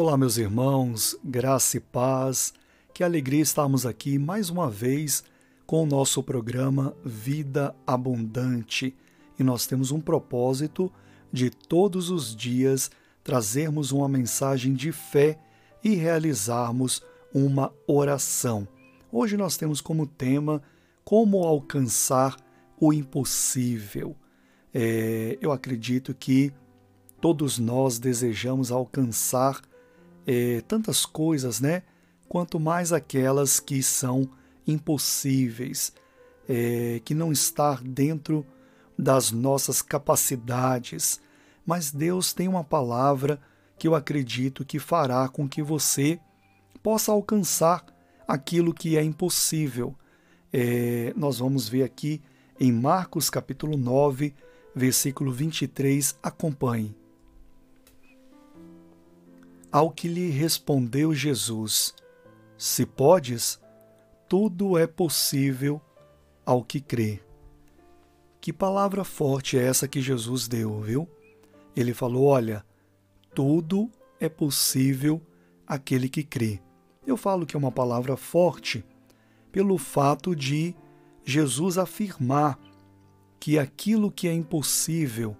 Olá, meus irmãos, graça e paz. Que alegria estarmos aqui mais uma vez com o nosso programa Vida Abundante. E nós temos um propósito de todos os dias trazermos uma mensagem de fé e realizarmos uma oração. Hoje nós temos como tema como alcançar o impossível. É, eu acredito que todos nós desejamos alcançar é, tantas coisas, né? Quanto mais aquelas que são impossíveis, é, que não está dentro das nossas capacidades. Mas Deus tem uma palavra que eu acredito que fará com que você possa alcançar aquilo que é impossível. É, nós vamos ver aqui em Marcos capítulo 9, versículo 23. Acompanhe. Ao que lhe respondeu Jesus: Se podes, tudo é possível ao que crê. Que palavra forte é essa que Jesus deu, viu? Ele falou: Olha, tudo é possível àquele que crê. Eu falo que é uma palavra forte pelo fato de Jesus afirmar que aquilo que é impossível,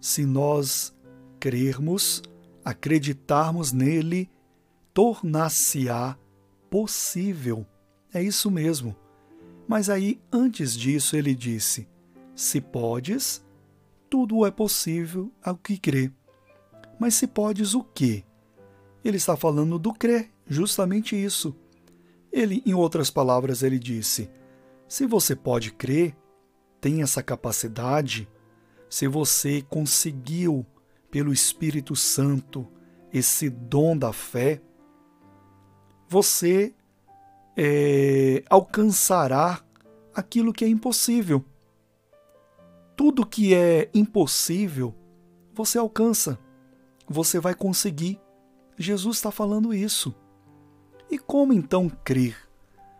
se nós crermos, acreditarmos nele, tornar-se-á possível. É isso mesmo. Mas aí, antes disso, ele disse: Se podes, tudo é possível ao que crê. Mas se podes o quê? Ele está falando do crer, justamente isso. Ele, em outras palavras, ele disse: Se você pode crer, tem essa capacidade, se você conseguiu pelo Espírito Santo esse dom da fé, você é, alcançará aquilo que é impossível. Tudo que é impossível, você alcança, você vai conseguir. Jesus está falando isso. E como então crer?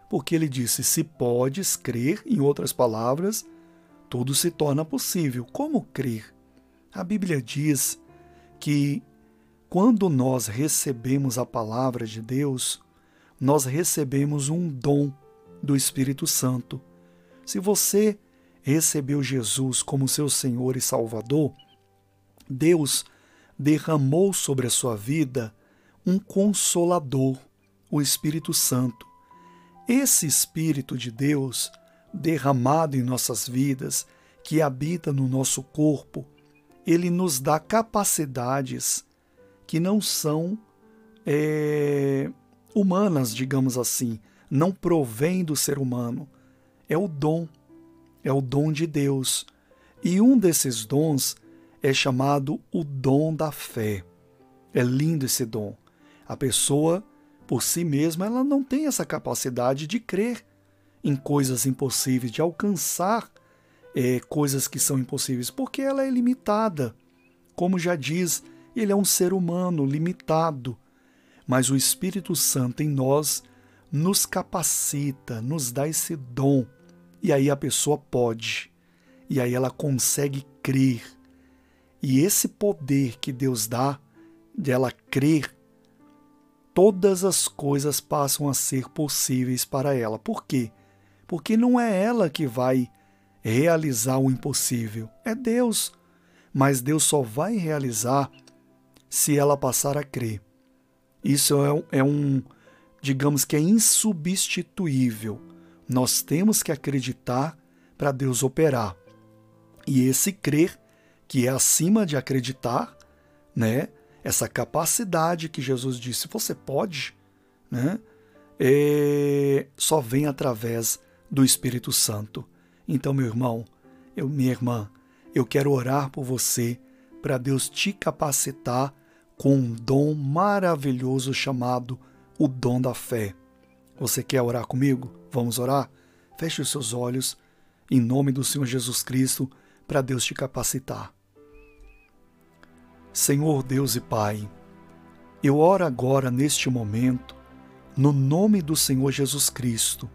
Porque ele disse: se podes crer, em outras palavras, tudo se torna possível. Como crer? A Bíblia diz que quando nós recebemos a palavra de Deus, nós recebemos um dom do Espírito Santo. Se você recebeu Jesus como seu Senhor e Salvador, Deus derramou sobre a sua vida um consolador, o Espírito Santo. Esse Espírito de Deus, derramado em nossas vidas, que habita no nosso corpo, ele nos dá capacidades que não são é, humanas, digamos assim, não provém do ser humano. É o dom, é o dom de Deus. E um desses dons é chamado o dom da fé. É lindo esse dom. A pessoa, por si mesma, ela não tem essa capacidade de crer em coisas impossíveis, de alcançar é, coisas que são impossíveis, porque ela é limitada. Como já diz, ele é um ser humano limitado. Mas o Espírito Santo em nós nos capacita, nos dá esse dom. E aí a pessoa pode. E aí ela consegue crer. E esse poder que Deus dá, dela crer, todas as coisas passam a ser possíveis para ela. Por quê? Porque não é ela que vai realizar o impossível. É Deus. Mas Deus só vai realizar se ela passar a crer. Isso é, é um, digamos que é insubstituível. Nós temos que acreditar para Deus operar. E esse crer, que é acima de acreditar, né? Essa capacidade que Jesus disse, você pode, né? É, só vem através do Espírito Santo. Então, meu irmão, eu, minha irmã, eu quero orar por você para Deus te capacitar com um dom maravilhoso chamado o dom da fé. Você quer orar comigo? Vamos orar? Feche os seus olhos em nome do Senhor Jesus Cristo para Deus te capacitar. Senhor Deus e Pai, eu oro agora neste momento no nome do Senhor Jesus Cristo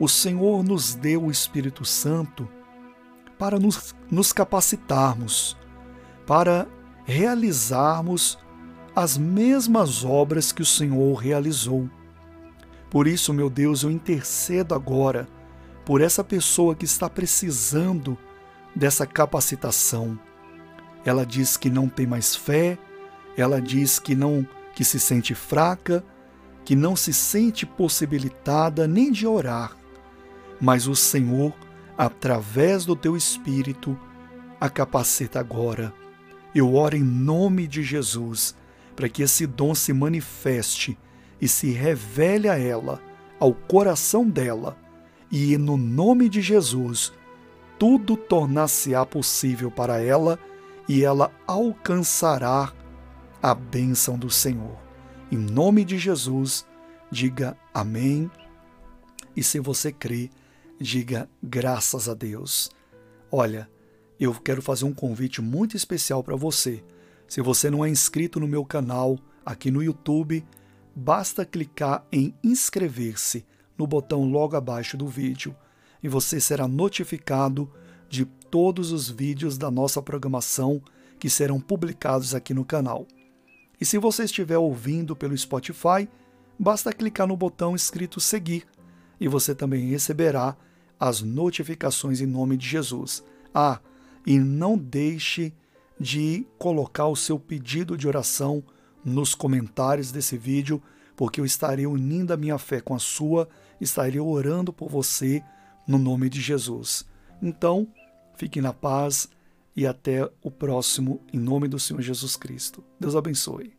o Senhor nos deu o Espírito Santo para nos, nos capacitarmos, para realizarmos as mesmas obras que o Senhor realizou. Por isso, meu Deus, eu intercedo agora por essa pessoa que está precisando dessa capacitação. Ela diz que não tem mais fé, ela diz que não que se sente fraca, que não se sente possibilitada nem de orar. Mas o Senhor, através do teu espírito, a capacita agora. Eu oro em nome de Jesus para que esse dom se manifeste e se revele a ela, ao coração dela, e no nome de Jesus, tudo tornar-se-á possível para ela e ela alcançará a bênção do Senhor. Em nome de Jesus, diga amém. E se você crê, diga graças a Deus. Olha, eu quero fazer um convite muito especial para você. Se você não é inscrito no meu canal aqui no YouTube, basta clicar em inscrever-se no botão logo abaixo do vídeo e você será notificado de todos os vídeos da nossa programação que serão publicados aqui no canal. E se você estiver ouvindo pelo Spotify, basta clicar no botão escrito seguir e você também receberá as notificações em nome de Jesus. Ah, e não deixe de colocar o seu pedido de oração nos comentários desse vídeo, porque eu estarei unindo a minha fé com a sua, estarei orando por você no nome de Jesus. Então, fique na paz e até o próximo, em nome do Senhor Jesus Cristo. Deus abençoe.